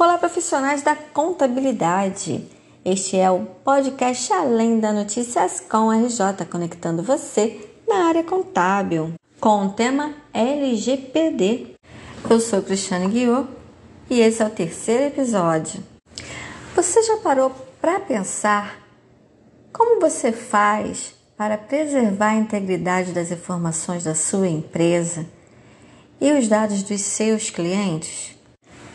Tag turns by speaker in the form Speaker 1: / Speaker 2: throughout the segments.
Speaker 1: Olá, profissionais da contabilidade. Este é o podcast Além da Notícias com RJ, conectando você na área contábil, com o tema LGPD. Eu sou Cristiane Guiot e esse é o terceiro episódio. Você já parou para pensar como você faz para preservar a integridade das informações da sua empresa e os dados dos seus clientes?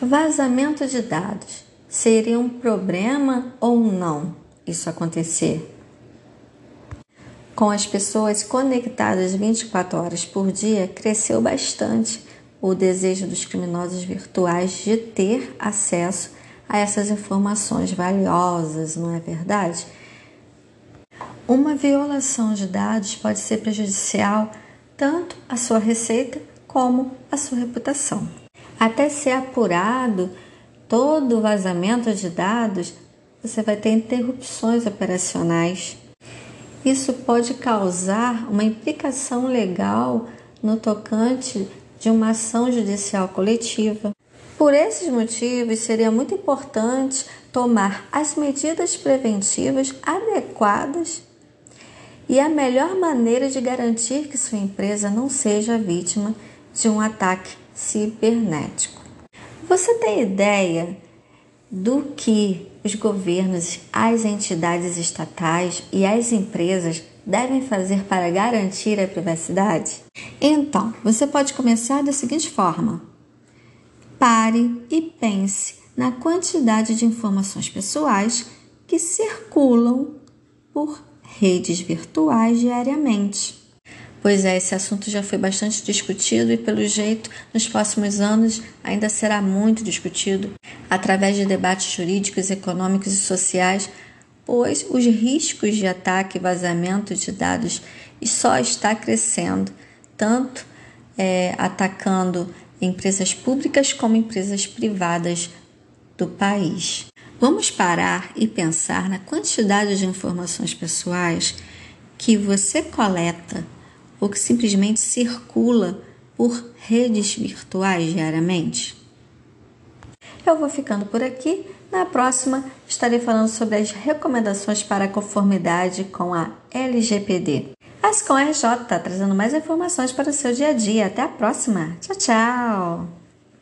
Speaker 1: Vazamento de dados seria um problema ou não isso acontecer? Com as pessoas conectadas 24 horas por dia, cresceu bastante o desejo dos criminosos virtuais de ter acesso a essas informações valiosas, não é verdade? Uma violação de dados pode ser prejudicial tanto à sua receita como à sua reputação. Até ser apurado todo o vazamento de dados, você vai ter interrupções operacionais. Isso pode causar uma implicação legal no tocante de uma ação judicial coletiva. Por esses motivos, seria muito importante tomar as medidas preventivas adequadas e a melhor maneira de garantir que sua empresa não seja vítima de um ataque cibernético. Você tem ideia do que os governos, as entidades estatais e as empresas devem fazer para garantir a privacidade? Então, você pode começar da seguinte forma: pare e pense na quantidade de informações pessoais que circulam por redes virtuais diariamente. Pois é, esse assunto já foi bastante discutido e, pelo jeito, nos próximos anos ainda será muito discutido através de debates jurídicos, econômicos e sociais, pois os riscos de ataque e vazamento de dados só está crescendo, tanto é, atacando empresas públicas como empresas privadas do país. Vamos parar e pensar na quantidade de informações pessoais que você coleta ou que simplesmente circula por redes virtuais diariamente? Eu vou ficando por aqui. Na próxima, estarei falando sobre as recomendações para conformidade com a LGPD. Ascom RJ, trazendo mais informações para o seu dia a dia. Até a próxima. Tchau, tchau!